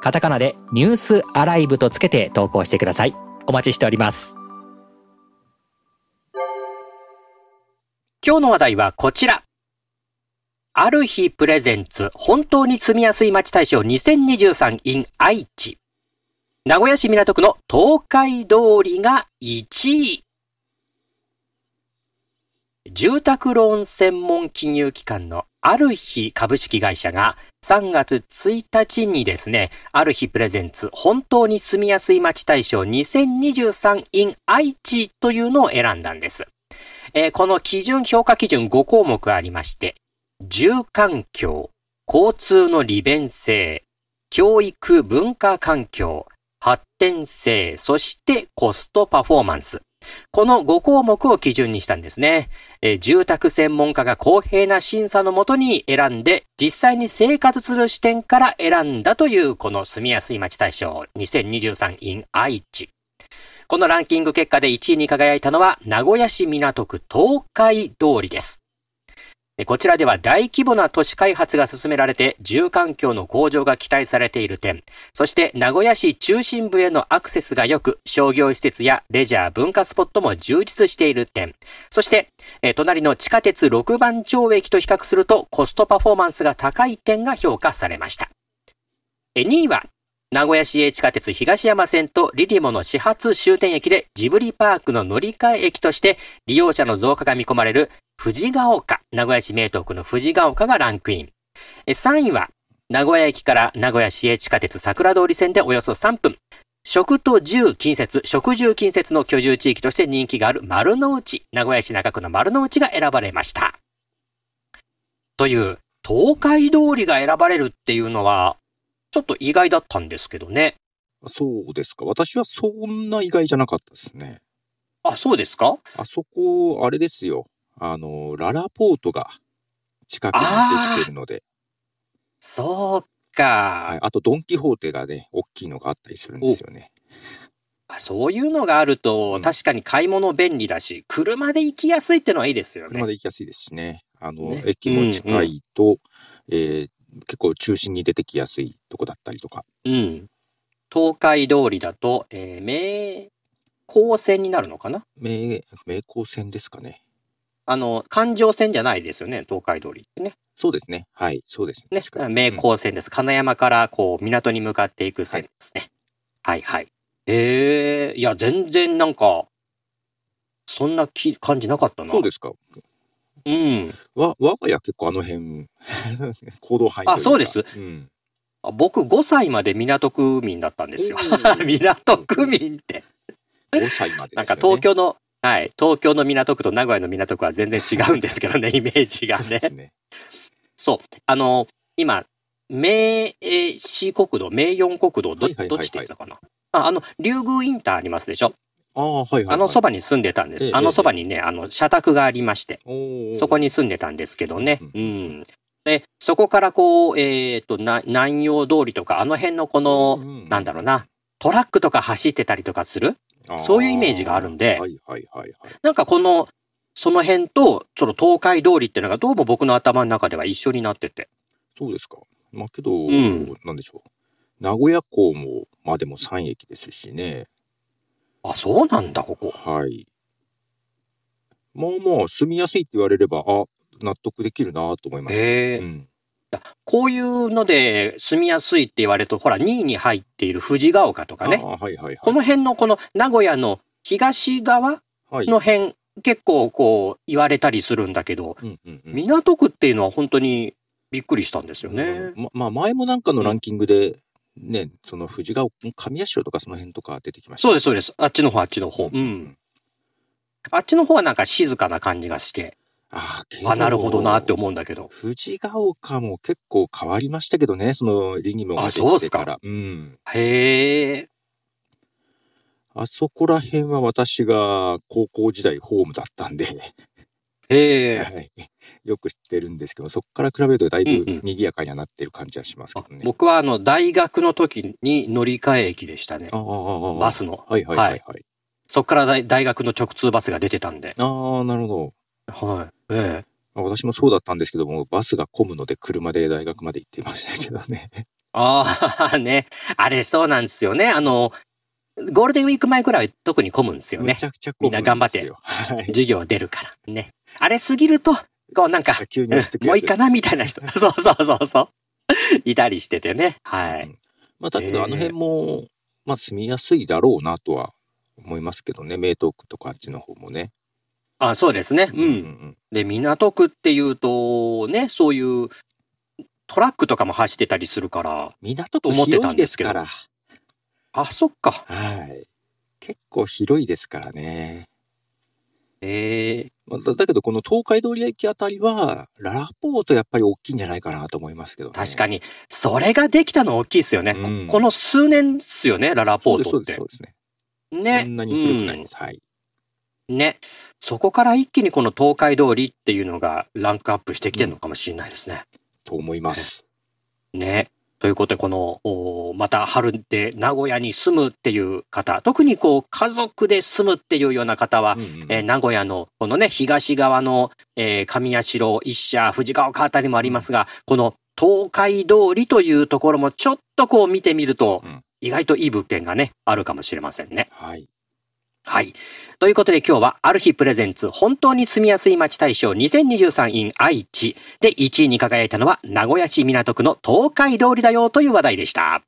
カタカナでニュースアライブとつけて投稿してください。お待ちしております。今日の話題はこちら。ある日プレゼンツ本当に住みやすい街大賞 2023in 愛知。名古屋市港区の東海通りが1位。住宅ローン専門金融機関のある日株式会社が3月1日にですね、ある日プレゼンツ本当に住みやすい街大賞 2023in 愛知というのを選んだんです。えー、この基準、評価基準5項目ありまして、住環境、交通の利便性、教育文化環境、発展性、そしてコストパフォーマンス。この5項目を基準にしたんですね。え住宅専門家が公平な審査のもとに選んで、実際に生活する視点から選んだというこの住みやすい街大賞 2023in 愛知。このランキング結果で1位に輝いたのは名古屋市港区東海通りです。こちらでは大規模な都市開発が進められて住環境の向上が期待されている点、そして名古屋市中心部へのアクセスが良く、商業施設やレジャー、文化スポットも充実している点、そして、え隣の地下鉄6番町駅と比較するとコストパフォーマンスが高い点が評価されました。2位は名古屋市営地下鉄東山線とリリモの始発終点駅でジブリパークの乗り換え駅として利用者の増加が見込まれる藤ヶ丘、名古屋市名東区の藤ヶ丘がランクイン。3位は名古屋駅から名古屋市営地下鉄桜通り線でおよそ3分。食と住近接、食住近接の居住地域として人気がある丸の内、名古屋市中区の丸の内が選ばれました。という、東海通りが選ばれるっていうのは、ちょっと意外だったんですけどね。そうですか。私はそんな意外じゃなかったですね。あ、そうですか？あそこ、あれですよ。あの、ララポートが近くにできてるので。そうか、はい。あと、ドン・キホーテがね、大きいのがあったりするんですよね。あそういうのがあると、うん、確かに買い物便利だし、車で行きやすいってのはいいですよね。車で行きやすいですしね。あの、ね、駅も近いと、うんうん、えー、結構中心に出てきやすいとこだったりとか。うん。東海通りだと、えー、名高線になるのかな？名、名高線ですかね。あの、環状線じゃないですよね、東海通りってね。そうですね。はい、そうですね。ね名高線です、うん、金山からこう、港に向かっていく線ですね。はい、はい、はい。ええー、いや、全然なんか、そんなき感じなかったな。そうですか。うん。わ、我が家結構あの辺、行動範囲あ、そうです。うん。僕5歳まで港区民だったんですよ。港区民って。5歳まで、ね、なんか東京の、はい、東京の港区と名古屋の港区は全然違うんですけどね、イメージがね。そうねそう。あの、今、名四国道、名四国道、ど,、どっちって言ったかな。ああの、竜宮インターありますでしょ？ああ、はいはい、はい、あのそばに住んでたんです。ええ、あのそばにね、あの、社宅がありまして、そこに住んでたんですけどね。うん。で、そこからこう、えっ、ー、と、南陽通りとか、あの辺のこの、うんうん、なんだろうな、トラックとか走ってたりとかする、そういうイメージがあるんで、はいはいはいはい、なんかこの、その辺と、その東海通りっていうのがどうも僕の頭の中では一緒になってて。そうですか。まあけど、うん、なんでしょう。名古屋港も、まあでも3駅ですしね。あ、そうなんだ、ここ。はい。まあまあ、住みやすいって言われれば、あ、納得できるなと思いました。へうん、こういうので住みやすいって言われると、ほら、2位に入っている藤ヶ丘とかね。はいはいはい、この辺のこの名古屋の東側の辺、はい、結構こう言われたりするんだけど、うんうんうん、港区っていうのは本当にびっくりしたんですよね。うん、ままあ前もなんかのランキングで、ね、その藤ヶ丘、神谷城とかその辺とか出てきました、そうです、そうです。あっちの方、あっちの方。うん。あっちの方はなんか静かな感じがして。ああ、なるほどなって思うんだけど。藤ヶ丘も結構変わりましたけどね、そのリニモができてから。うん。へえ。あそこら辺は私が高校時代ホームだったんで、ええはい、よく知ってるんですけど、そこから比べるとだいうんうんぶ賑やかにはなってる感じはしますけあどね。僕はあの、大学の時に乗り換え駅でしたね。ああ、バスの。はいはいはいはい。そこから大大学の直通バスが出てたんで。ああ、なるほど。はい。ええまあ私もそうだったんですけども、バスが混むので車で大学まで行ってましたけどね。ああ、ね。あれそうなんですよね。あの、ゴールデンウィーク前くらいは特に混むんですよね。めちゃくちゃ混むんですよ。みんな頑張ってはい。授業出るから。ね。あれ過ぎると、こうなんか、急にもういいかなみたいな人。そうそうそうそう。いたりしててね。はい。うんまあ、だけええどあの辺も、まあ住みやすいだろうなとは思いますけどね。名東区とかあっちの方もね。あ、そうですね。うん。んで、港区っていうと、ね、そういうトラックとかも走ってたりするから、港区思ってた広いんでけどですすから。あ、そっか。はい。結構広いですからね。ええまあだだけどこの東海道駅あたりは、ララポートやっぱり大きいんじゃないかなと思いますけどね。に。確かに。それができたの大きいですよね。こうんこの数年っすよね、ララポートってそうですそうですそう。ですね。ね。そんなに古くないです。はい。うんね。そこから一気にこの東海通りっていうのがランクアップしてきてるのかもしれないですね。と思います。ね。ということで、この、おまた春で名古屋に住むっていう方、特にこう家族で住むっていうような方は、うんうんえー名古屋のこのね、東側の、えー上社、一社、藤ヶ丘あたりもありますが、この東海通りというところもちょっとこう見てみると、うん意外といい物件がね、あるかもしれませんね。はい。はい。ということで今日は、ある日プレゼンツ、本当に住みやすい街大賞2023 in 愛知で1位に輝いたのは、名古屋市港区の東海通りだよという話題でした。